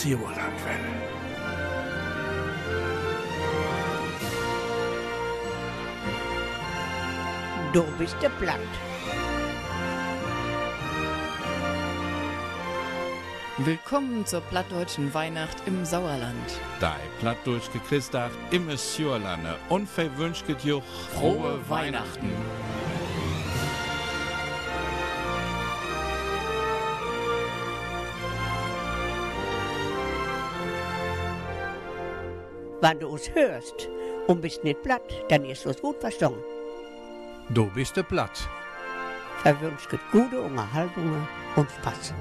Siolandwelle. Du bist der Blatt. Willkommen zur plattdeutschen Weihnacht im Sauerland. Dei plattdeutsch Christach im Sjörlande und verwünscht dir frohe Weihnachten. Wenn du uns hörst und bist nicht platt, dann ist es gut verstanden. Du bist Platt. Verwünscht gute Unterhaltungen und Spaß.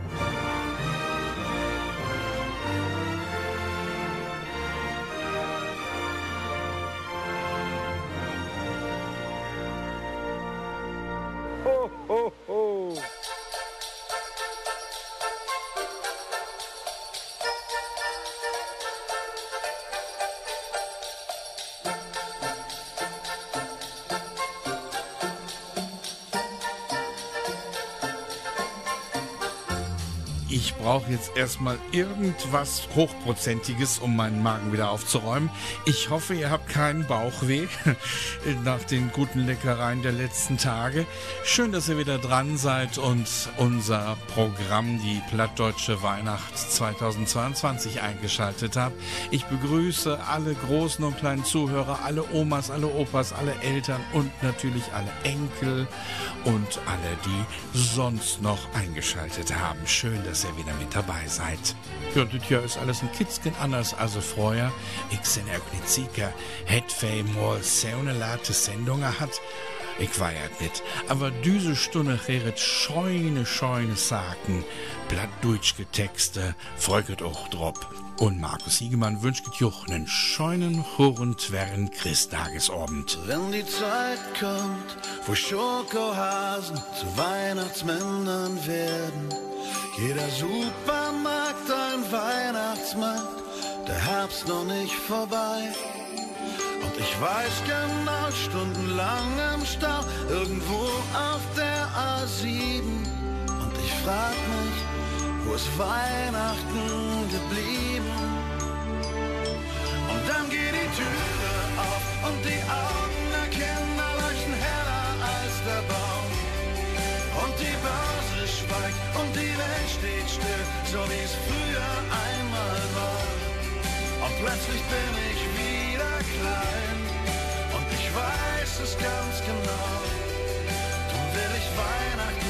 Jetzt erstmal irgendwas Hochprozentiges, um meinen Magen wieder aufzuräumen. Ich hoffe, ihr habt keinen Bauchweh nach den guten Leckereien der letzten Tage. Schön, dass ihr wieder dran seid und unser Programm, die Plattdeutsche Weihnacht 2022, eingeschaltet habt. Ich begrüße alle großen und kleinen Zuhörer, alle Omas, alle Opas, alle Eltern und natürlich alle Enkel und alle, die sonst noch eingeschaltet haben. Schön, dass ihr wieder mit dabei seid. Ja, das hier ist alles ein Kitzchen anders als vorher. Ich bin auch nicht sicher, hätte wir mal so eine late Sendung hat. Ich war ja nicht. Aber diese Stunde wäre scheune, scheune Saken, blattdeutschke Texte, folget auch drop. Und Markus Siegemann wünscht auch einen scheunen, hohen, twerren Christtagesabend. Wenn die Zeit kommt, wo Schokohasen zu Weihnachtsmännern werden, jeder Supermarkt ein Weihnachtsmarkt, der Herbst noch nicht vorbei. Und ich weiß genau, stundenlang im Stau, irgendwo auf der A7. Und ich frag mich, wo ist Weihnachten geblieben? Und dann geht die Türe auf und die Augen der Kinder leuchten heller als der Baum. Und die Börse schweigt und die Welt steht still, so wie es früher einmal war. Und plötzlich bin ich wieder klein und ich weiß es ganz genau. Drum will ich Weihnachten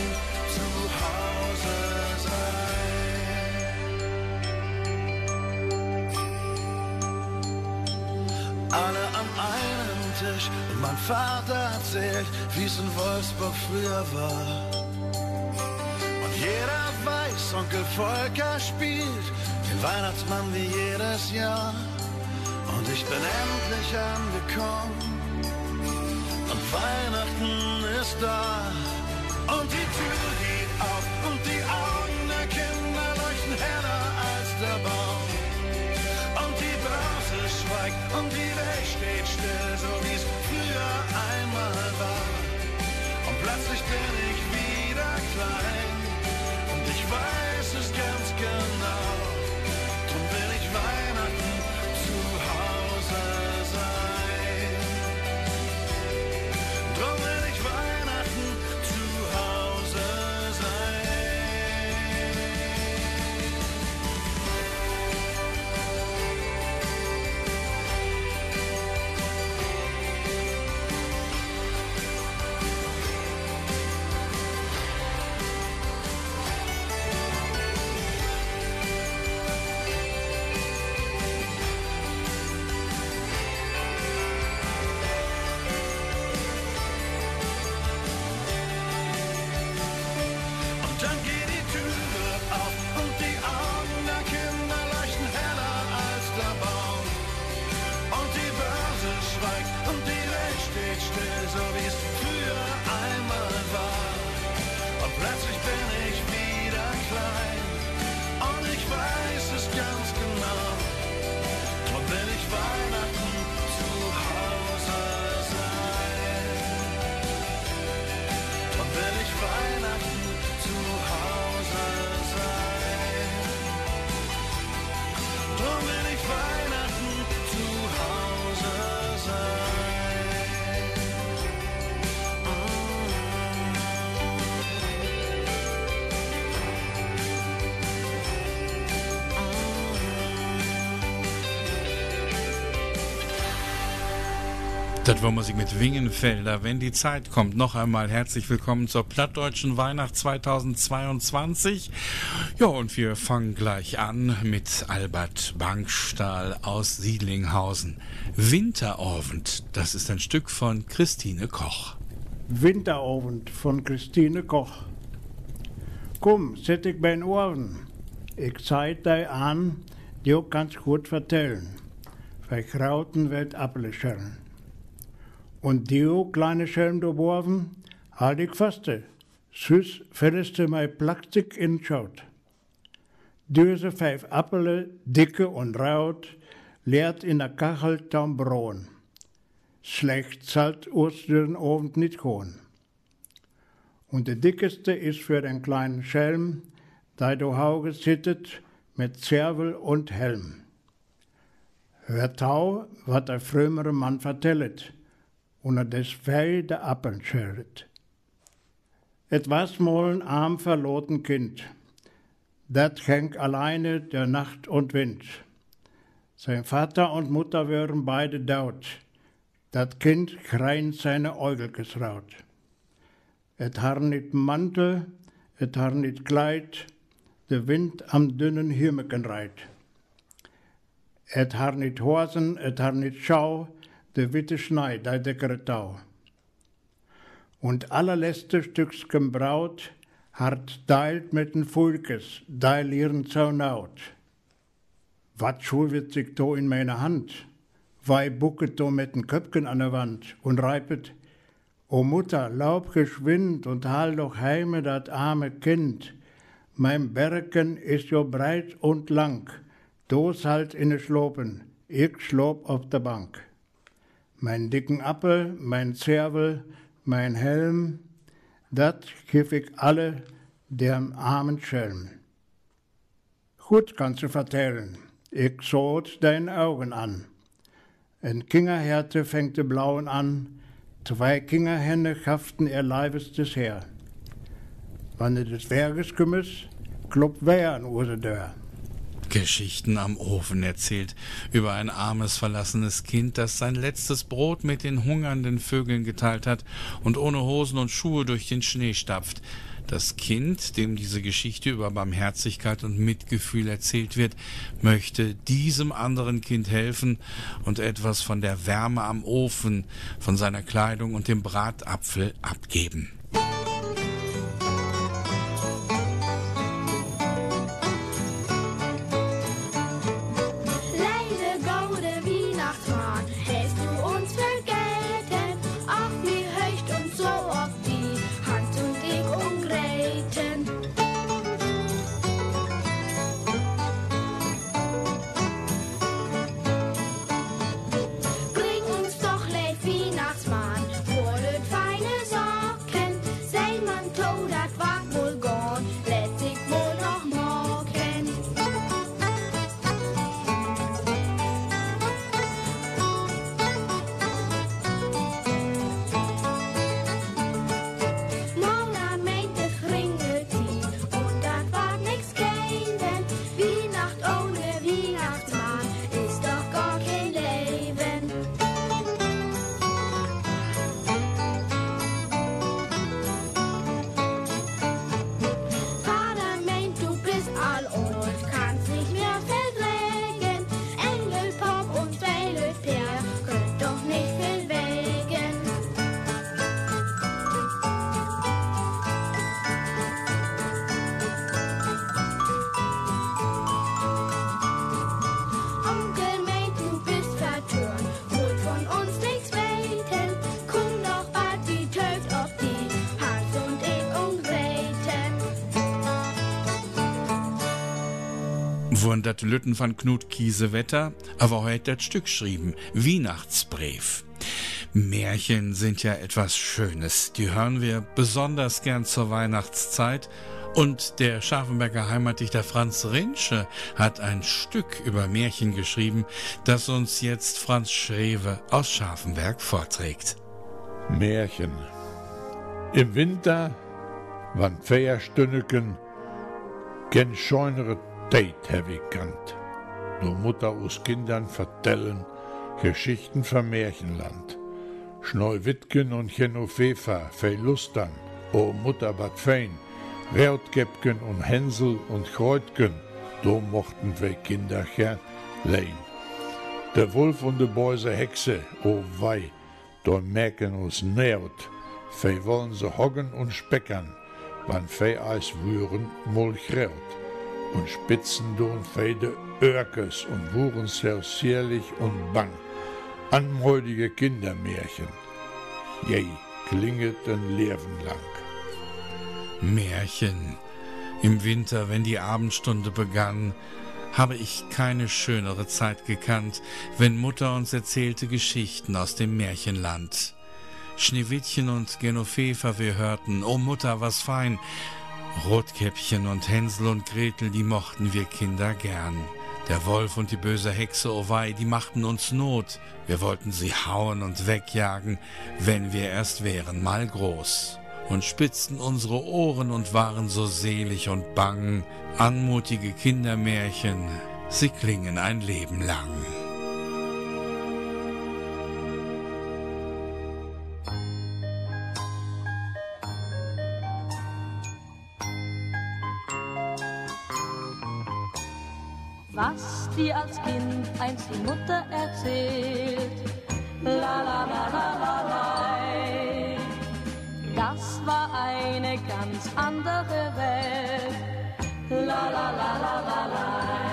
Alle an einem Tisch und mein Vater erzählt, wie es in Wolfsburg früher war. Und jeder weiß, Onkel Volker spielt den Weihnachtsmann wie jedes Jahr. Und ich bin endlich angekommen und Weihnachten ist da. Und die Tür geht auf und die Augen Das war Musik mit Wingenfelder. Wenn die Zeit kommt, noch einmal herzlich willkommen zur plattdeutschen Weihnacht 2022. Ja, und wir fangen gleich an mit Albert Bankstahl aus Siedlinghausen. Winterabend, das ist ein Stück von Christine Koch. Winterabend von Christine Koch. Komm, zet ik bij Ohren. Ik zeig dir an, du kannst gut vertellen. Verkrauten wird Appelschellen. Und du, kleine Schelm, du Borven, halt ich faste. Süß fällste mei Plastik in Schaut. Düse fünf Appele, dicke und raut, leert in der Kachel tam Braun. Schlecht zahlt uns den Abend nicht kommen. Und der dickeste ist für den kleinen Schelm, da du Hauge sittet mit Zervel und Helm. Hört tau, wat der frömere Mann vertellet, unter des Fell der Appeln scheret. Et was mal ein arm verloten Kind, dat hängt alleine der Nacht und Wind. Sein Vater und Mutter wären beide daut, dat Kind kreint seine Äugel gesraut. Et har nit Mantel, et har nit Kleid, der Wind am dünnen Hürmeken reit. Et har nit Hosen, et har nit Schau, der witte Schnei, der deckere Tau. Und allerletzte Stückchen Braut hart deilt mit den Fulkes, deil ihren Zaunaut. Wat schul wird sich do in meiner Hand? Wei bucket do mit den Köpken an der Wand und reipet, O Mutter, laub geschwind und hal doch heime dat arme Kind. Mein Bergen ist jo breit und lang, dos halt inne schlopen, ich schlob auf der Bank. Mein dicken Appel, mein Zervel, mein Helm, dat gif ich alle dem armen Schelm. Gut kannst du vertellen, ich sot deine Augen an. Ein Kingerhärte fängt de Blauen an, zwei Kingerhände schafften ihr Leibestes her. Wann du des Werges kümmest, klopft wer an Urse Dörr. Geschichten am Ofen erzählt über ein armes, verlassenes Kind, das sein letztes Brot mit den hungernden Vögeln geteilt hat und ohne Hosen und Schuhe durch den Schnee stapft. Das Kind, dem diese Geschichte über Barmherzigkeit und Mitgefühl erzählt wird, möchte diesem anderen Kind helfen und etwas von der Wärme am Ofen, von seiner Kleidung und dem Bratapfel abgeben. Wurden dat Lütten von Knut Kiesewetter, aber heute das Stück schrieben, Weihnachtsbrief. Märchen sind ja etwas Schönes, die hören wir besonders gern zur Weihnachtszeit und der Scharfenberger Heimatdichter Franz Rinsche hat ein Stück über Märchen geschrieben, das uns jetzt Franz Schrewe aus Scharfenberg vorträgt. Märchen. Im Winter, wann Feierstünneken, gen scheunere Date ich kannt. Nur Mutter us Kindern vertellen Geschichten vom Märchenland. Schneewittgen und Genoveva, fei Lustern, o Mutter bat fein, Rautkäppken und Hänsel und Kreutgen, do mochten wir Kinder gern lein. Der Wolf und de böse Hexe, o wei, do merken uns nährt, fei wollen se hoggen und speckern, wann fei eis würen mol graut. Und spitzen doen fei de Örkes und wuren sehr zierlich und bang. Anmeudige Kindermärchen, je klinget ein Leben lang. Märchen. Im Winter, wenn die Abendstunde begann, habe ich keine schönere Zeit gekannt, wenn Mutter uns erzählte Geschichten aus dem Märchenland. Schneewittchen und Genoveva wir hörten, oh Mutter, was fein. Rotkäppchen und Hänsel und Gretel, die mochten wir Kinder gern. Der Wolf und die böse Hexe, oh wei, die machten uns Not. Wir wollten sie hauen und wegjagen, wenn wir erst wären mal groß. Und spitzten unsere Ohren und waren so selig und bang. Anmutige Kindermärchen, sie klingen ein Leben lang. Was dir als Kind einst die Mutter erzählt. La la la la la la. Das war eine ganz andere Welt. La la la la la la.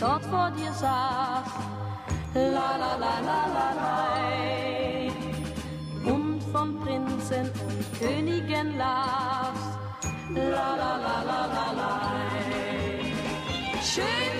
Dort vor dir saß? La la la la la la. Und vom Prinzen und Königen las. La la la la la la. Schön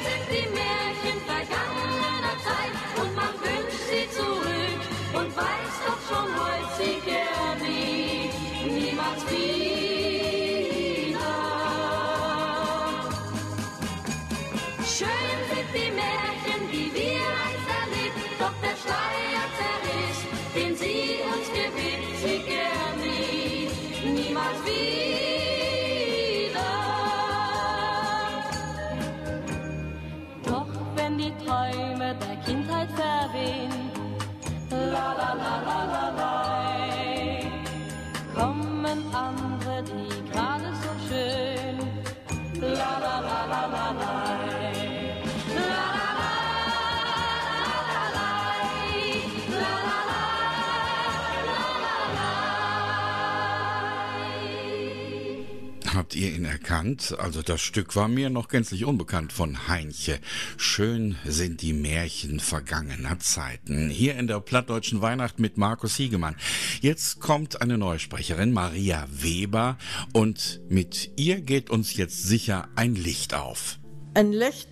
erkannt? Also das Stück war mir noch gänzlich unbekannt von Heinche. Schön sind die Märchen vergangener Zeiten. Hier in der plattdeutschen Weihnacht mit Markus Hiegemann. Jetzt kommt eine Neusprecherin, Maria Weber, und mit ihr geht uns jetzt sicher ein Licht auf. Ein Licht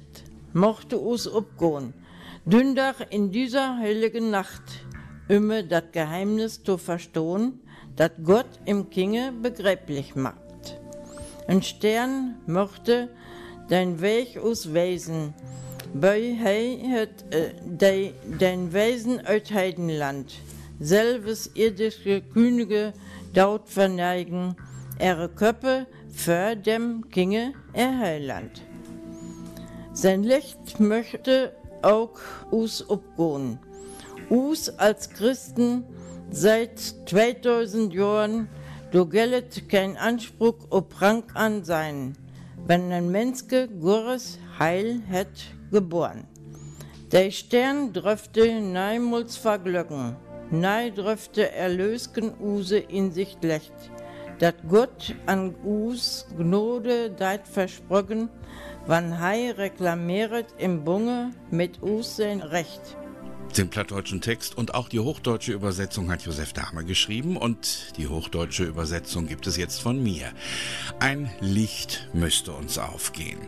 mochte us upgehen, dündach in dieser heiligen Nacht, immer dat Geheimnis zu verstohn, dat Gott im Kinge begreiflich macht. Ein Stern mochte dein Weg ausweisen, bei het äh, de, dein Wesen uit Heidenland, selbes irdische Könige daut verneigen, ihre Köppe für dem Kinge er Heiland. Sein Licht möchte auch us upgehen. Us als Christen seit 2000 Jahren, do gellet kein Anspruch ob Rang an sein, wenn ein Menske Gures Heil het geboren. Der Stern dröfte neimuls verglücken, nei dröfte erlösken Use in sich lecht, dat Gott an Us Gnode deit versprochen, wann hei reklamieret im Bunge mit Us sein Recht. Den plattdeutschen Text und auch die hochdeutsche Übersetzung hat Josef Dahme geschrieben und die hochdeutsche Übersetzung gibt es jetzt von mir. Ein Licht müsste uns aufgehen.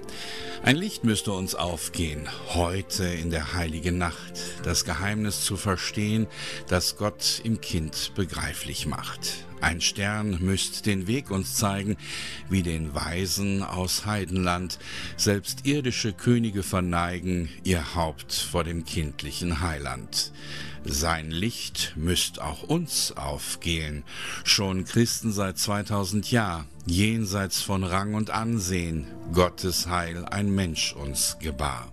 Ein Licht müsste uns aufgehen, heute in der heiligen Nacht, das Geheimnis zu verstehen, das Gott im Kind begreiflich macht. Ein Stern müsst den Weg uns zeigen, wie den Weisen aus Heidenland. Selbst irdische Könige verneigen ihr Haupt vor dem kindlichen Heiland. Sein Licht müsst auch uns aufgehen. Schon Christen seit 2000 Jahr, jenseits von Rang und Ansehen, Gottes Heil ein Mensch uns gebar.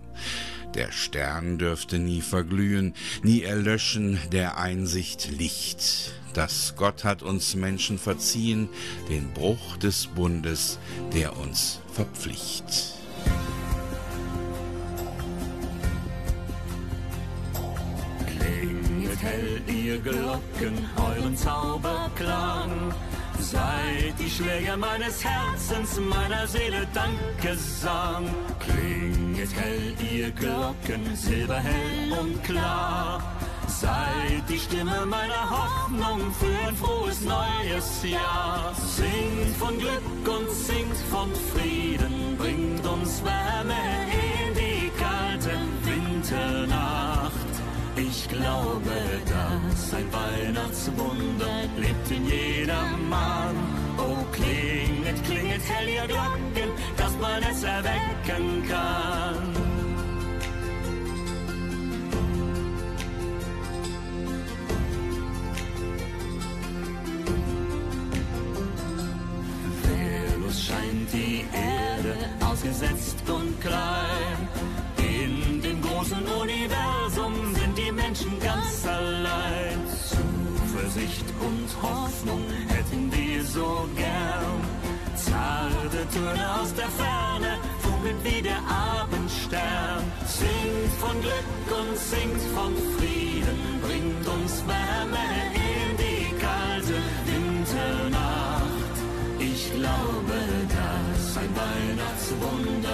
Der Stern dürfte nie verglühen, nie erlöschen der Einsicht Licht. Das Gott hat uns Menschen verziehen, den Bruch des Bundes, der uns verpflicht. Klinget hell, ihr Glocken, euren Zauberklang. Seid die Schläger meines Herzens, meiner Seele Dankesang. Klinget hell, ihr Glocken, silberhell und klar. Seid die Stimme meiner Hoffnung für ein frohes neues Jahr. Singt von Glück und singt von Frieden, bringt uns Wärme in die kalte Winternacht. Ich glaube, dass ein Weihnachtswunder lebt in jedermann. Oh, klinget, klinget hell, ihr Glocken, der Ferne, funkelt wie der Abendstern. Singt von Glück und singt von Frieden, bringt uns Wärme in die kalte Winternacht. Ich glaube, dass ein Weihnachtswunder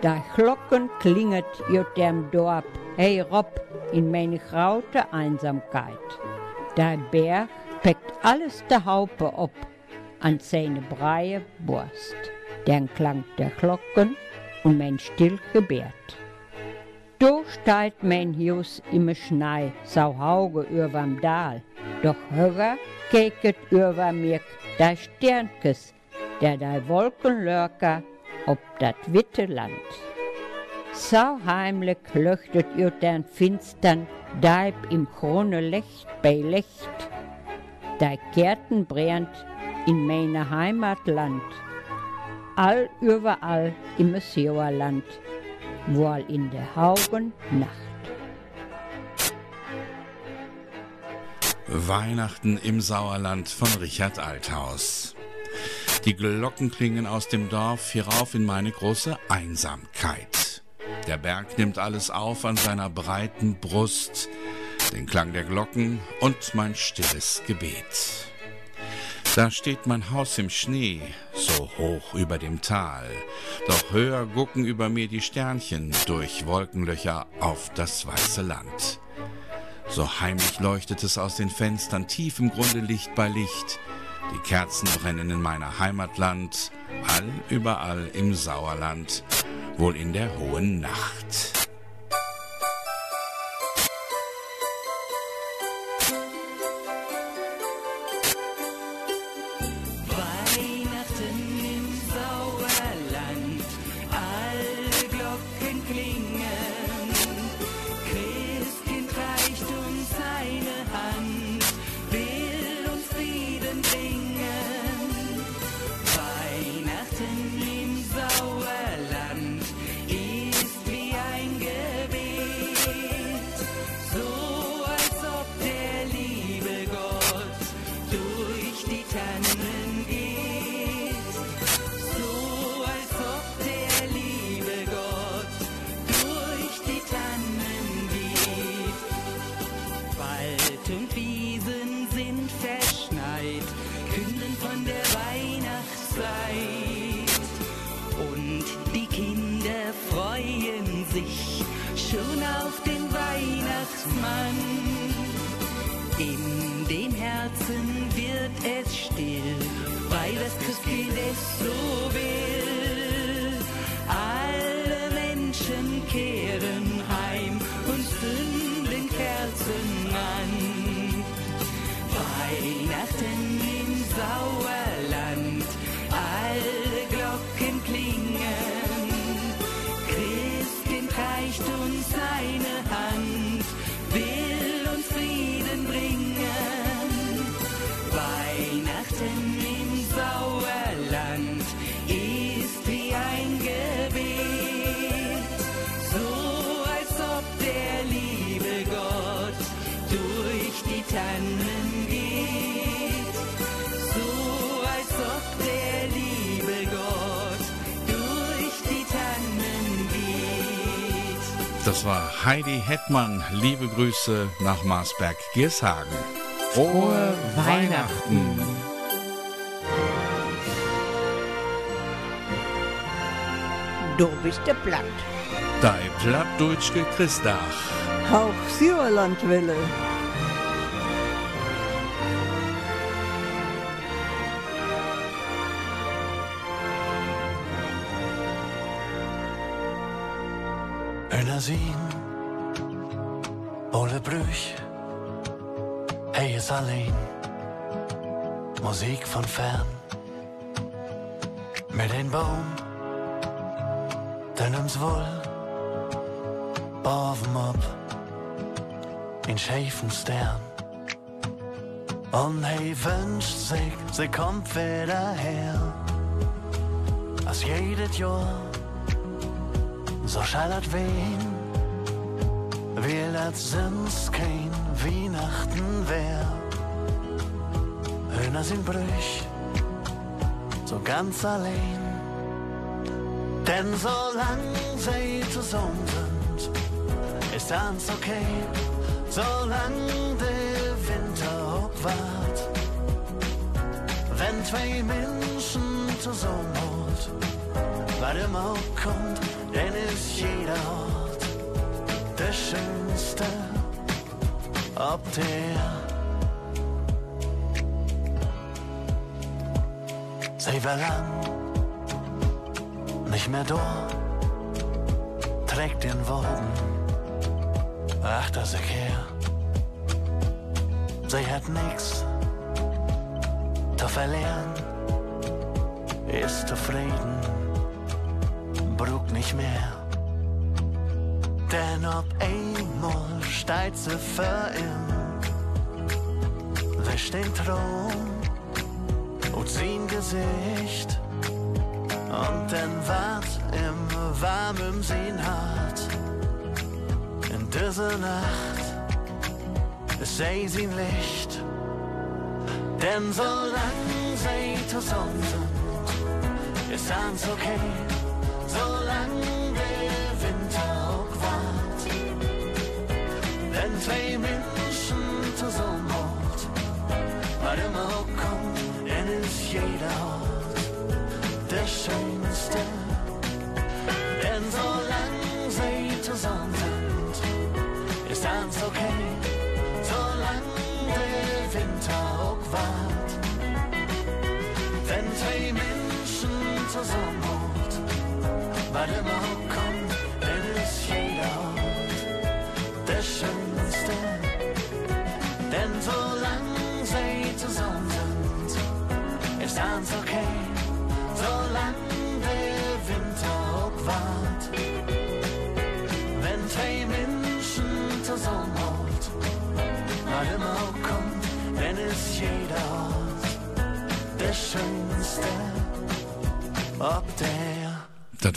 Da Glocken klinget jut dem Dorf, hey Rob, in meine graute Einsamkeit. Der Berg peckt alles der Haupe ob an seine breie Brust. Den Klang der Glocken und mein still Gebet. Do steigt mein Hus im Schnei, sau Hauge überm Dal. Doch höher keket über mir der Sternkes, der da Wolkenlörker ob dat witte Land. Sau heimlich leuchtet ihr den finstern Deib im Krone Licht bei Licht. Der Kerten brennt in meine Heimatland. All überall im Sauerland, wohl in der Haugen Nacht. Weihnachten im Sauerland von Richard Althaus. Die Glocken klingen aus dem Dorf hierauf in meine große Einsamkeit. Der Berg nimmt alles auf an seiner breiten Brust, den Klang der Glocken und mein stilles Gebet. Da steht mein Haus im Schnee, so hoch über dem Tal, doch höher gucken über mir die Sternchen durch Wolkenlöcher auf das weiße Land. So heimlich leuchtet es aus den Fenstern, tief im Grunde Licht bei Licht. Die Kerzen brennen in meiner Heimatland, all überall im Sauerland, wohl in der hohen Nacht. Das war Heidi Hetmann. Liebe Grüße nach Marsberg-Giershagen. Frohe Weihnachten! Du bist der Platt. Dei Plattdeutschke Christach. Auch Sauerlandwelle. Einer alleen, Musik von fern, mit een boom, den uns wohl, bovenop, in scheven Stern. Und hey wünscht sich, sie kommt wieder her, als jedes Jahr so schallert wen, will als sind's kein Weihnachten wär. Hühner sind brüch, so ganz allein. Denn solang sie zusammen sind, ist alles okay. Solang der Winter obwart, wenn zwei Menschen zusammen holt, was immer kommt, denn ist jeder der schönste, ob der sie war lang nicht mehr da, trägt den Wagen, achter sich her. Sie hat nix zu verlieren, ist zufrieden. Brug nicht mehr. Denn ob einmal steigt sie für ihn, wäscht den Traum und sein Gesicht und dann wart im warmen sein Hart. In dieser Nacht ist sie sein Licht, denn solange sie zusammen sind, ist ganz okay,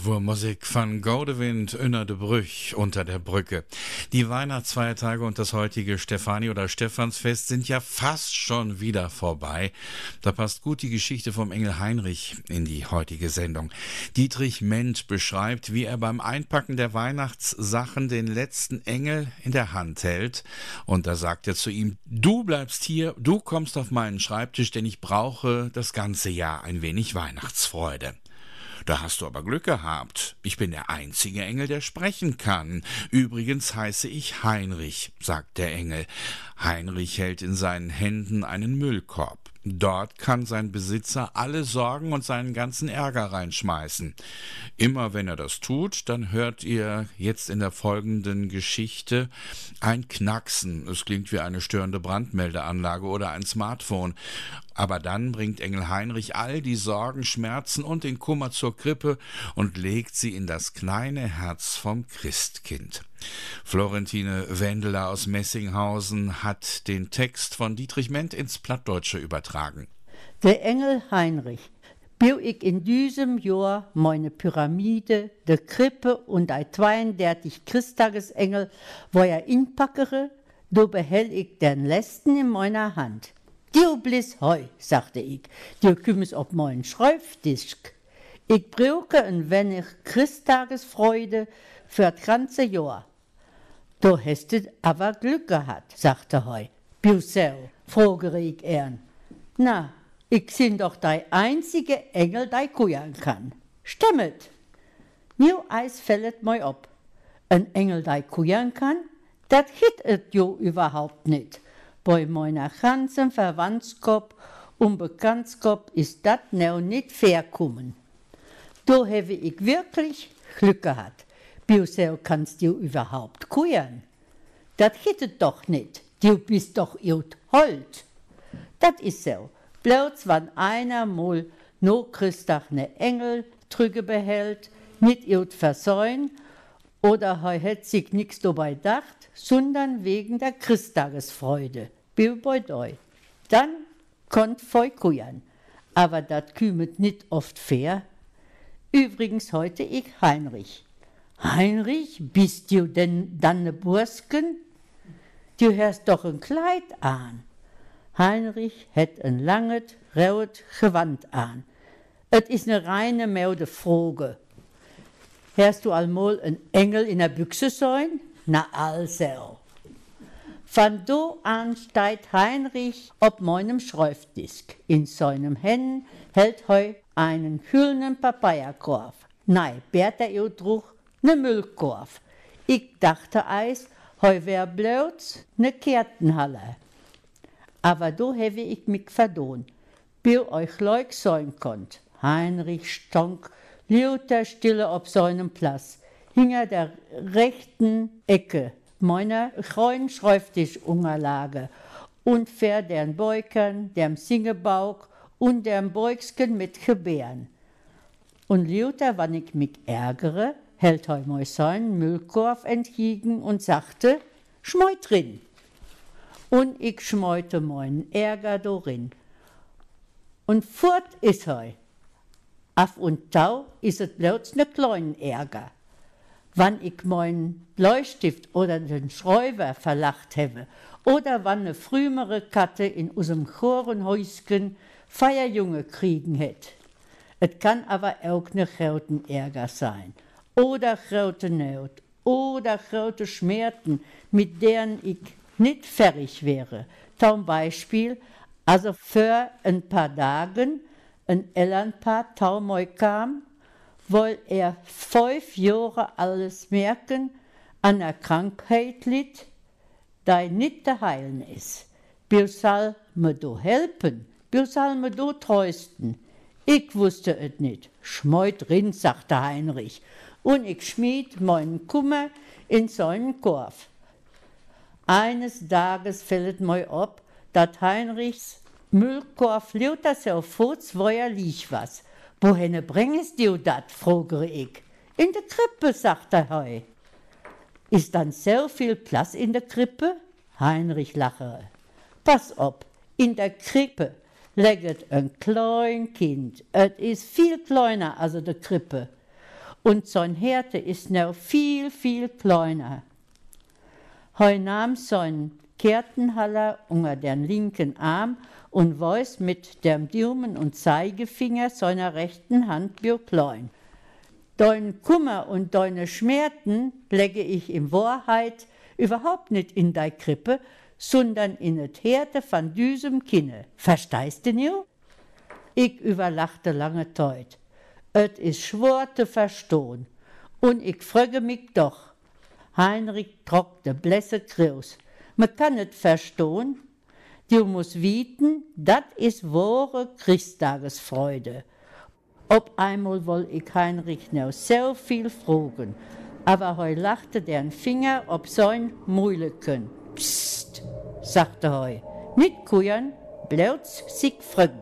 Das war Musik von Gaudewind de Brüch unter der Brücke. Die Weihnachtsfeiertage und das heutige Stefanie- oder Stephansfest sind ja fast schon wieder vorbei. Da passt gut die Geschichte vom Engel Heinrich in die heutige Sendung. Dietrich Ment beschreibt, wie er beim Einpacken der Weihnachtssachen den letzten Engel in der Hand hält. Und da sagt er zu ihm, du bleibst hier, du kommst auf meinen Schreibtisch, denn ich brauche das ganze Jahr ein wenig Weihnachtsfreude. Da hast du aber Glück gehabt. Ich bin der einzige Engel, der sprechen kann. Übrigens heiße ich Heinrich, sagt der Engel. Heinrich hält in seinen Händen einen Müllkorb. Dort kann sein Besitzer alle Sorgen und seinen ganzen Ärger reinschmeißen. Immer wenn er das tut, dann hört ihr jetzt in der folgenden Geschichte ein Knacksen. Es klingt wie eine störende Brandmeldeanlage oder ein Smartphone. Aber dann bringt Engel Heinrich all die Sorgen, Schmerzen und den Kummer zur Krippe und legt sie in das kleine Herz vom Christkind. Florentine Wendeler aus Messinghausen hat den Text von Dietrich Ment ins Plattdeutsche übertragen. Der Engel Heinrich. Bio ich in diesem Jahr meine Pyramide, de Krippe und ein 32 Christtagesengel, wo er inpackere, do behäll ich den letzten in meiner Hand. Dio bliss heu, sagte ich, dio kümmes op meinen Schreibtisch. Ich brauche ein wenig Christtagesfreude für das ganze Jahr. Du hast aber Glück gehabt, sagte heu. Biusel, frage ich ern. Na, ich bin doch der einzige Engel, der kujan kann. Stimmet. New Eis fällt mir ab. Ein Engel, der kujan kann, das hit et jo überhaupt nicht. Bei meiner ganzen Verwandtskop und Bekanntskop ist das now nicht fair kommen. Da habe ich wirklich Glück gehabt. Biusel kannst du überhaupt kujan? Das hittet doch nicht. Du bist doch jut Holt. Das ist so. Bloß wann einer mal no Christach ne Engel trüge behält, nicht jut versäuen, oder he hätt sich nix dabei dacht, sondern wegen der Christtagesfreude. Bill bei doi. Dann konnt feu kujan. Aber dat kümet nicht oft fair. Übrigens heute ich Heinrich. Heinrich, bist du denn dann ne Bursken? Du hast doch ein Kleid an. Heinrich hätt ein langes, rot Gewand an. Et is ne reine Meldefroge. Hast du allmol ein Engel in der Büchse sein? Na also. Von do an steigt Heinrich ob meinem Schreibtisch. In seinem Händen hält heu einen kühlenden Papayakorb. Nei, Bertha ihr ne Müllkorb. Ich dachte eis, heu wär bloß ne Kärtenhalle. Aber do hewe ich mich verdon, bis euch leuk sein konnt. Heinrich stonk lauter Stille ob seinem Platz, hinter der rechten Ecke meiner grünen Schreibtischunterlage und für den Beukern, dem Singebauch und dem Beugsken mit Gebären. Und lauter, wann ich mich ärgere, hält heu moi seinen Müllkorb entgegen und sagte, schmeu drin. Und ich schmeute meinen Ärger dorin. Und fort is heu. Af und tau is es bloß ne kleinen Ärger. Wann ich meinen Bleistift oder den Schreiber verlacht habe, oder wann ne frühere Katte in unserem Chorenhäusken Feierjunge kriegen het. Es kann aber auch ne groten Ärger sein. Oder grote Not. Oder grote Schmerzen, mit deren ich nicht fertig wäre. Zum Beispiel, also für ein paar Tagen ein Elternpaar Taumoi kam, weil er fünf Jahre alles merken an einer Krankheit litt, die nicht zu heilen ist. Wir soll mir do helfen, wir soll mir do trösten. Ich wusste es nicht. Schmeut rin, sagte Heinrich, und ich schmied meinen Kummer in seinen Korb. Eines Tages fällt mir ab, dat Heinrichs Müllkorb lauter so futz, wo er liegt was. Wohin bringst du dat, frage ich. In der Krippe, sagt er heu. Ist dann so viel Platz in der Krippe? Heinrich lache. Pass op, in der Krippe leget ein klein Kind. Et is viel kleiner als der Krippe. Und sein Härte ist noch viel, viel kleiner. Heu nahm sein Kertenhaller unter den linken Arm und weiß mit dem Daumen und Zeigefinger seiner rechten Hand bio klein. Dein Kummer und deine Schmerzen lege ich in Wahrheit überhaupt nicht in dei Krippe, sondern in et Härte von düsem Kinne. Verstehst du nu? Ich überlachte lange Zeit. Et is schwor zu verstohn. Und ich frage mich doch. Heinrich trock de blässe Kraus. Man kann et verstohn. Du musst wieten, dat is wahre Christtagesfreude. Ob einmal woll ich Heinrich noch so viel fragen, aber heu lachte den Finger ob sein Mühleken. Psst, sagte heu, nicht kujen, bloß sich fragen.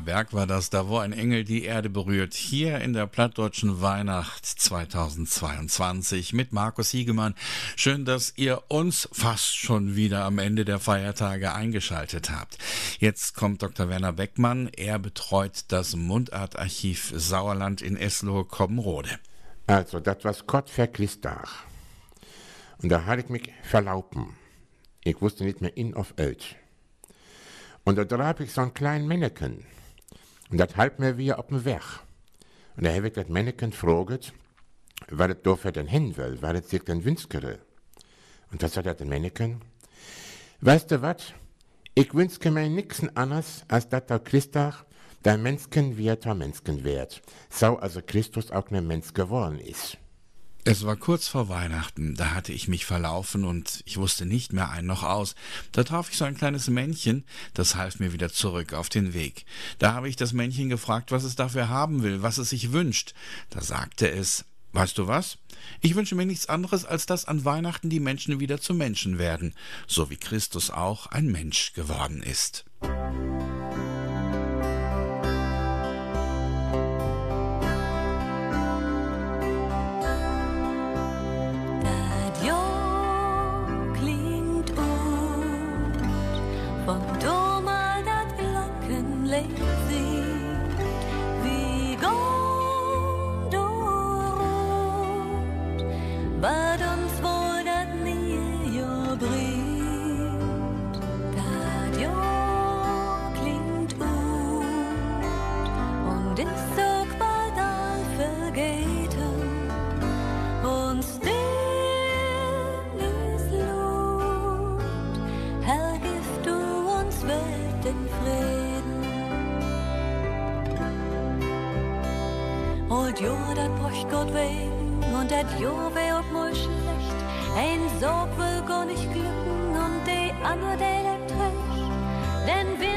Berg war das, da wo ein Engel die Erde berührt, hier in der plattdeutschen Weihnacht 2022 mit Markus Hiegemann. Schön, dass ihr uns fast schon wieder am Ende der Feiertage eingeschaltet habt. Jetzt kommt Dr. Werner Beckmann, er betreut das Mundartarchiv Sauerland in Eslohe-Kobbenrode. Also, das was Gott verklistach. Und da hatte ich mich verlauben. Ich wusste nicht mehr in auf Öl. Und da drab ich so ein kleinen Männchen. Und das halb mir wie auf dem Weg. Und da habe ich das Männchen gefragt, was es da für den hin will, was es sich denn wünskere. Und was sagt das Männchen? Weißt du was? Ich wünske mir nix anderes, als dass der Christach der Menschen wird, der Menschen wird. So also Christus auch ne Mensch geworden ist. Es war kurz vor Weihnachten, da hatte ich mich verlaufen und ich wusste nicht mehr ein noch aus. Da traf ich so ein kleines Männchen, das half mir wieder zurück auf den Weg. Da habe ich das Männchen gefragt, was es dafür haben will, was es sich wünscht. Da sagte es, Weißt du was? Ich wünsche mir nichts anderes, als dass an Weihnachten die Menschen wieder zu Menschen werden, so wie Christus auch ein Mensch geworden ist. klingt Von domar dat Glockenlicht singt dat bräucht Gott wegen, und dat jo wär auch mal schlecht. Ein Sorg will gar nicht glücken, und die andere, die lebt recht. Denn wir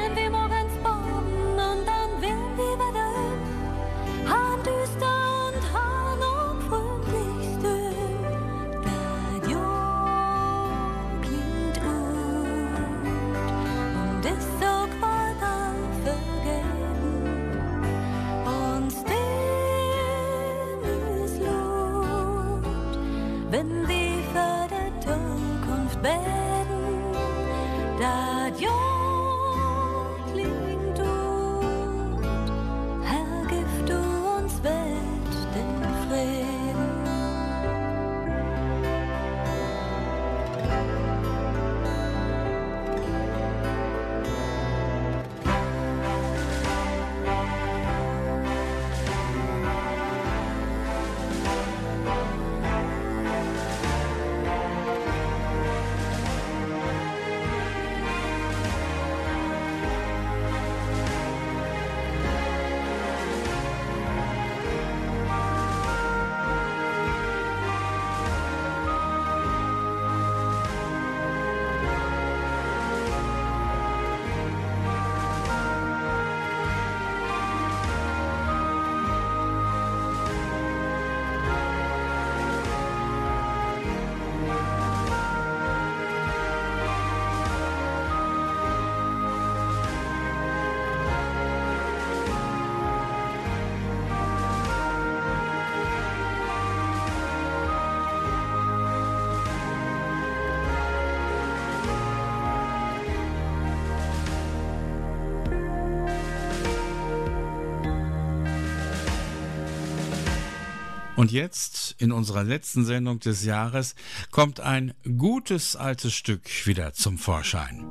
Und jetzt, in unserer letzten Sendung des Jahres, kommt ein gutes altes Stück wieder zum Vorschein.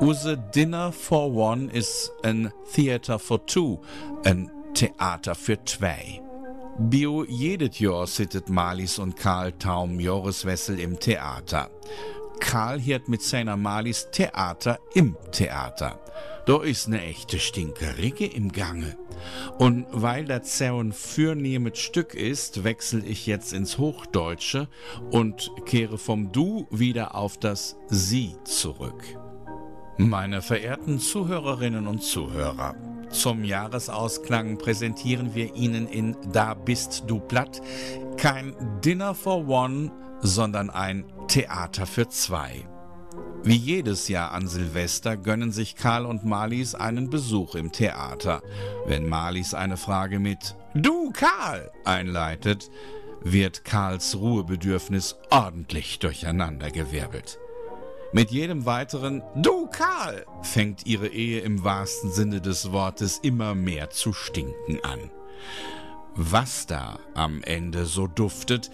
Use Dinner for One ist ein Theater for Two, ein Theater für zwei. Bio jedes Jahr sittet Malis und Karl Taum Joriswessel im Theater. Karl hiert mit seiner Malis Theater im Theater. Da ist ne echte Stinkerige im Gange. Und weil das so ein fürnehmes Stück ist, wechsel ich jetzt ins Hochdeutsche und kehre vom Du wieder auf das Sie zurück. Meine verehrten Zuhörerinnen und Zuhörer, Zum Jahresausklang präsentieren wir Ihnen in Da bist du platt kein Dinner for One, sondern ein Theater für zwei. Wie jedes Jahr an Silvester gönnen sich Karl und Marlies einen Besuch im Theater. Wenn Marlies eine Frage mit Du Karl einleitet, wird Karls Ruhebedürfnis ordentlich durcheinandergewirbelt. Mit jedem weiteren Du Karl fängt ihre Ehe im wahrsten Sinne des Wortes immer mehr zu stinken an. Was da am Ende so duftet,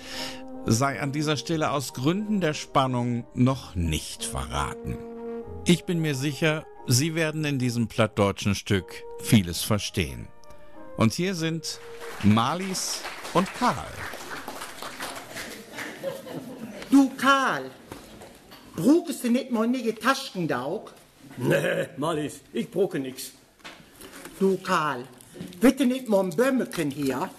sei an dieser Stelle aus Gründen der Spannung noch nicht verraten. Ich bin mir sicher, Sie werden in diesem plattdeutschen Stück vieles verstehen. Und hier sind Marlies und Karl. Du Karl, brauchst du nicht mal neue Taschendaug? Nee, Marlies, ich brauche nix. Du Karl, bitte nicht mal ein Bömmeken hier.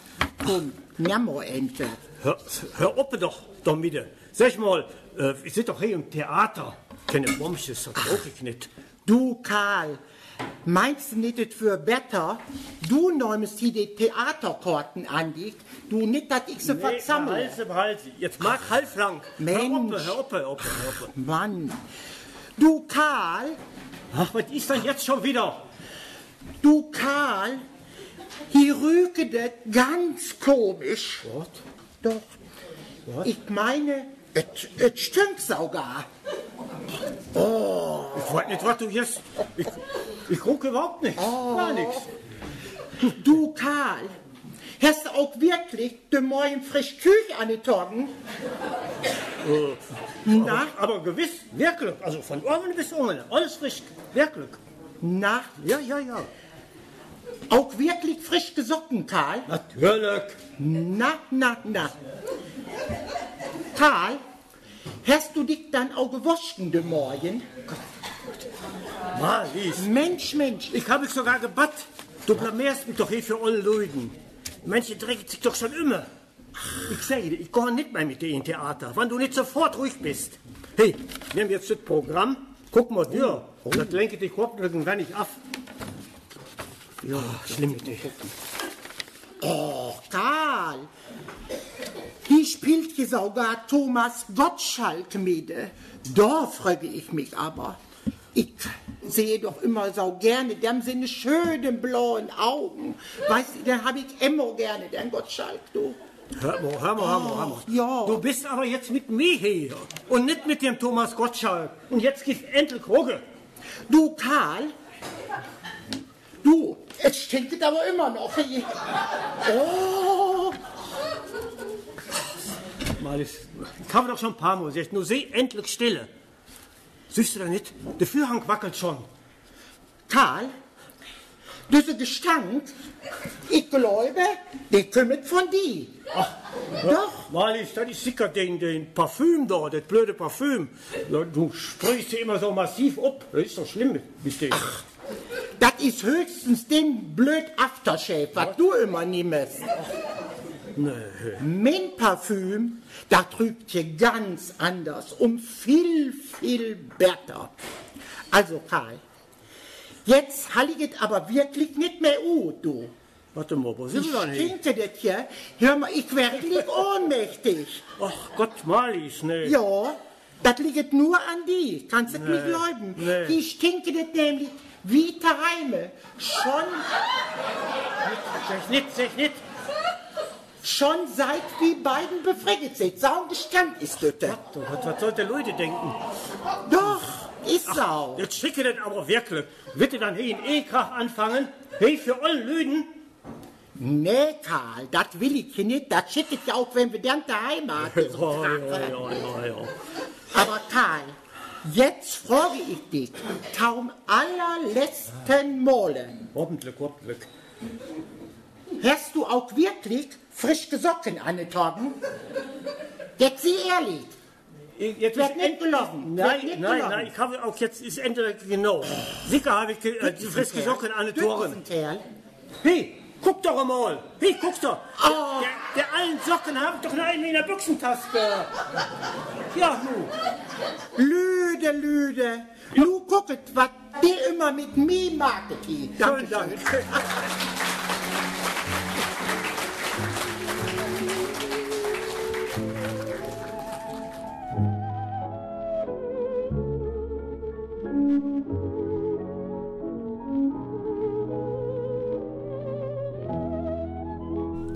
Komm, Jammerente. Hör, hör auf doch, damit. Sag mal, äh, ich sitze doch hier im Theater. Keine Bombsches, das brauche ich nicht. Du Karl, meinst du nicht es für besser? Du nimmst hier die Theaterkarten an dich. Du nicht, dass ich sie Nee, versammle. Halse, Halse. Jetzt mag halblang. Mensch. Hör auf, hör auf, hör auf. Mann. Du Karl. Ach, was ist denn jetzt schon wieder? Du Karl, hier rüge das ganz komisch. Was? Doch. Ich meine, es es stinkt sogar. Oh. Ich weiß nicht, was du jetzt... Ich, ich gucke überhaupt nichts. Gar nichts. Du Karl, hast du auch wirklich den Morgen frisch Küche angetragen? Äh, Na? Aber, aber gewiss, wirklich. Also von oben bis unten. Alles frisch. Wirklich. Na? Ja, ja, ja. Auch wirklich frisch gesocken, Karl? Natürlich. Na, na, na. Karl, hast du dich dann auch gewaschen den Morgen? Marlies. Mensch, Mensch. Ich habe mich sogar gebatt. Du blamierst mich doch hier für alle Leute. Menschen drecken sich doch schon immer. Ich sage dir, ich gehe nicht mehr mit dir in Theater, wenn du nicht sofort ruhig bist. Hey, wir haben jetzt das Programm. Guck mal dir. Das lenkt dich überhaupt irgendwann nicht ab. Ja, schlimm mit dir. Oh, Karl. Hier spielt hier sogar Thomas Gottschalk mit. Da frage ich mich aber. Ich sehe doch immer so gerne dem seine schönen blauen Augen. Weißt du, dann habe ich immer gerne den Gottschalk, du. Hör mal, hör mal, hör mal, hör mal. Ja. Du bist aber jetzt mit mir hier und nicht mit dem Thomas Gottschalk. Und jetzt gibt's endlich Ruhe. Du, Karl. Du, es stinkt aber immer noch. Oh. Malis, ich habe doch schon ein paar Mal gesagt, nur seh endlich Stille. Siehst du da nicht? Der Führhang wackelt schon. Karl, dieser Gestank, ich glaube, der kommt von dir. Doch. Malis, das ist sicher den, den Parfüm da, das blöde Parfüm. Du sprichst sie immer so massiv ab. Das ist doch schlimm mit dem. Das ist höchstens den blöd Aftershave, was du immer nimmst. Nee. Mein Parfüm, da trübt hier ganz anders, um viel, viel besser. Also, Karl, jetzt halliget aber wirklich nicht mehr u, du. Warte mal, wo sind Ich wir denn stinke das hier. Hör mal, ich werde wirklich ohnmächtig. Ach Gott, Malis, nee. Ja, das liegt nur an die. Kannst du Nee, nicht glauben. nee. Die stinke das nämlich wie Tereime. Schon, nicht, nicht. schon seit wir beiden befriedigt sind. Saugestand ist das. Was, was soll der Leute denken? Doch, ist so. Jetzt schicke das aber wirklich. Ihr dann hier in Ekrach anfangen? Hey, für alle Lüden? Nee, Karl, das will ich nicht. Das schicke ich ja auch, wenn wir dann daheim haben. Ja, ja, ja, ja, ja. Aber Karl, jetzt frage ich dich, kaum allerletzten Malen. Hoffentlich, hoffentlich. Hast du auch wirklich frische Socken angetragen? Jetzt sieh ehrlich. Jetzt Wird nicht gelogen. Wird Nein, nicht nein, gelogen. nein, ich habe auch jetzt, ist endlich genau. Sicher habe ich äh, friske Socken an den Toren. Kerl. Hey, Guck doch mal. Hey, guck doch. Der, der allen Socken haben doch nur einen in der Büchsentasche. Ja, nu. Lüde, Lüde. Nu gucket, was der immer mit mir hier. Danke, danke.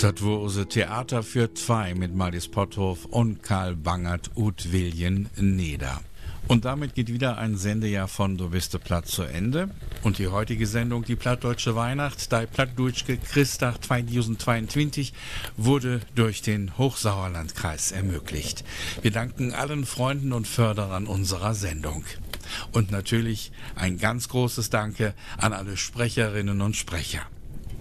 Unser Theater für zwei mit Malis Potthof und Karl Bangert und William Neder. Und damit geht wieder ein Sendejahr von Du bist der Platt zu Ende. Und die heutige Sendung, die Plattdeutsche Weihnacht, die Plattdeutsche Christach 2022, wurde durch den Hochsauerlandkreis ermöglicht. Wir danken allen Freunden und Förderern unserer Sendung. Und natürlich ein ganz großes Danke an alle Sprecherinnen und Sprecher.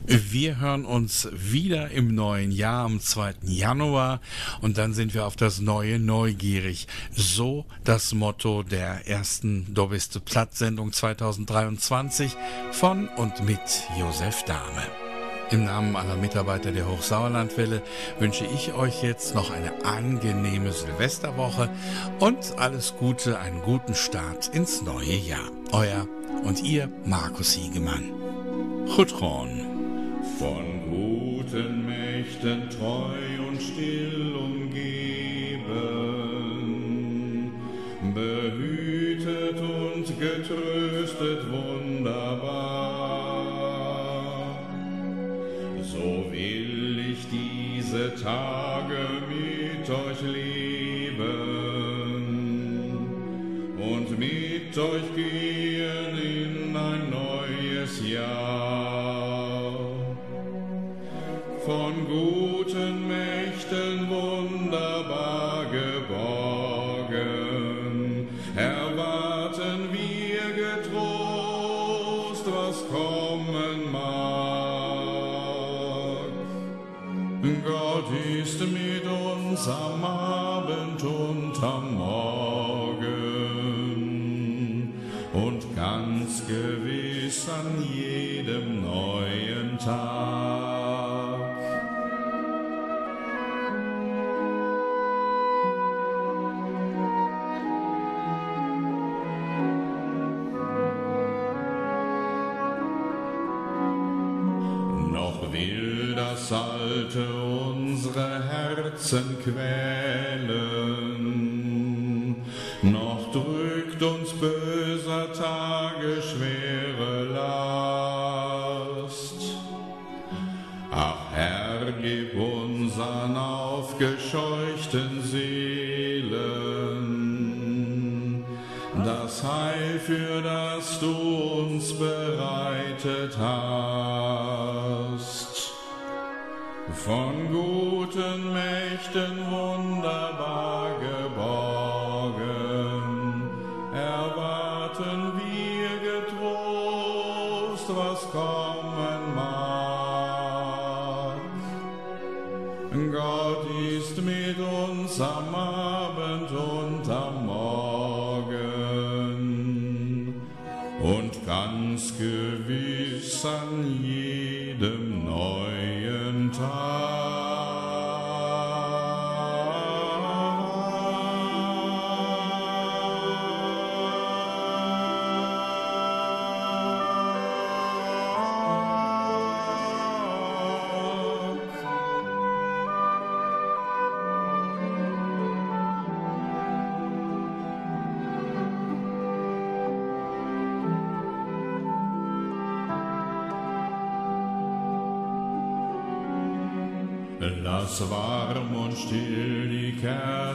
Wir hören uns wieder im neuen Jahr am 2. Januar und dann sind wir auf das Neue neugierig. So das Motto der ersten Dobiste Platt-Sendung 2023 von und mit Josef Dahme. Im Namen aller Mitarbeiter der Hochsauerlandwelle wünsche ich euch jetzt noch eine angenehme Silvesterwoche und alles Gute, einen guten Start ins neue Jahr. Euer und ihr Markus Hiegemann. Chutron. Von guten Mächten treu und still umgeben, behütet und getröstet wunderbar. So will ich diese Tage mit euch leben und mit euch gehen in ein neues Jahr von guten Herzen und ganz gewiss an jedem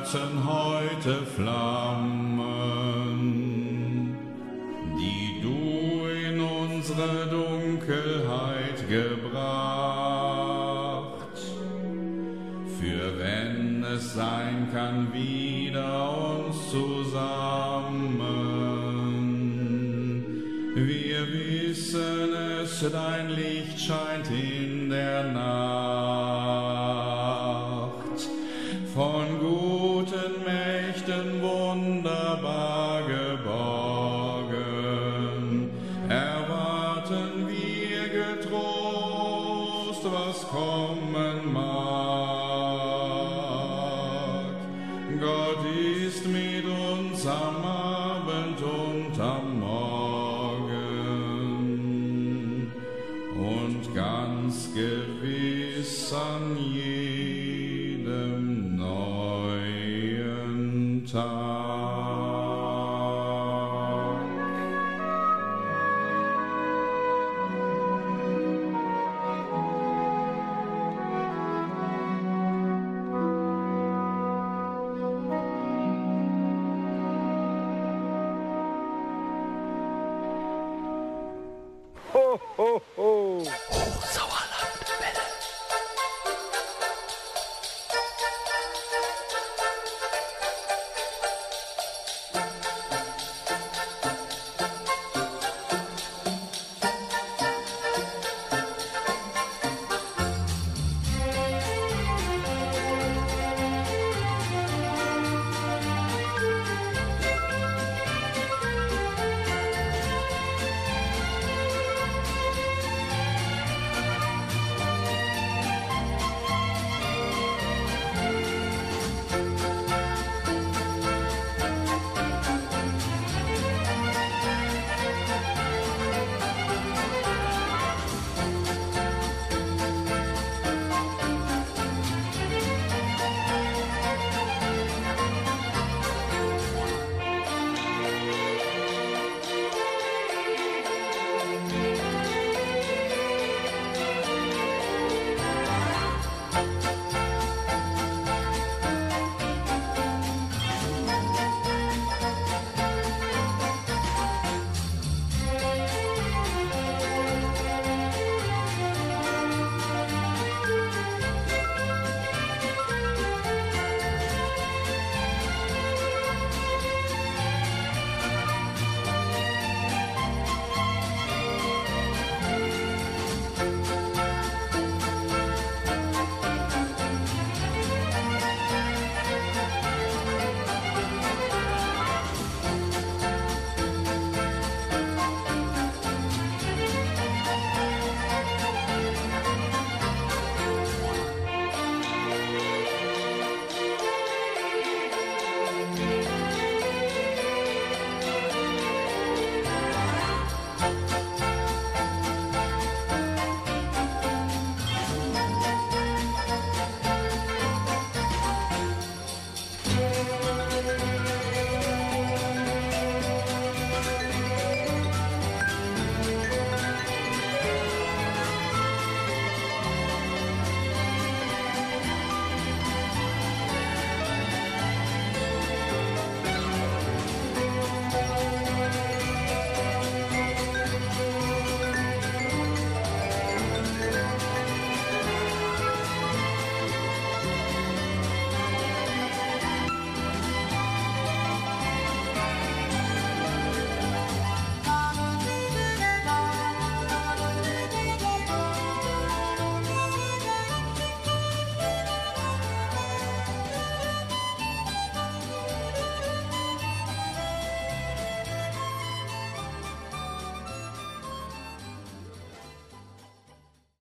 Kerzen heute flammen, die du in unsere Dunkelheit gebracht. Für wenn es sein kann, wieder uns zusammen. Wir wissen es, dein Licht scheint neuen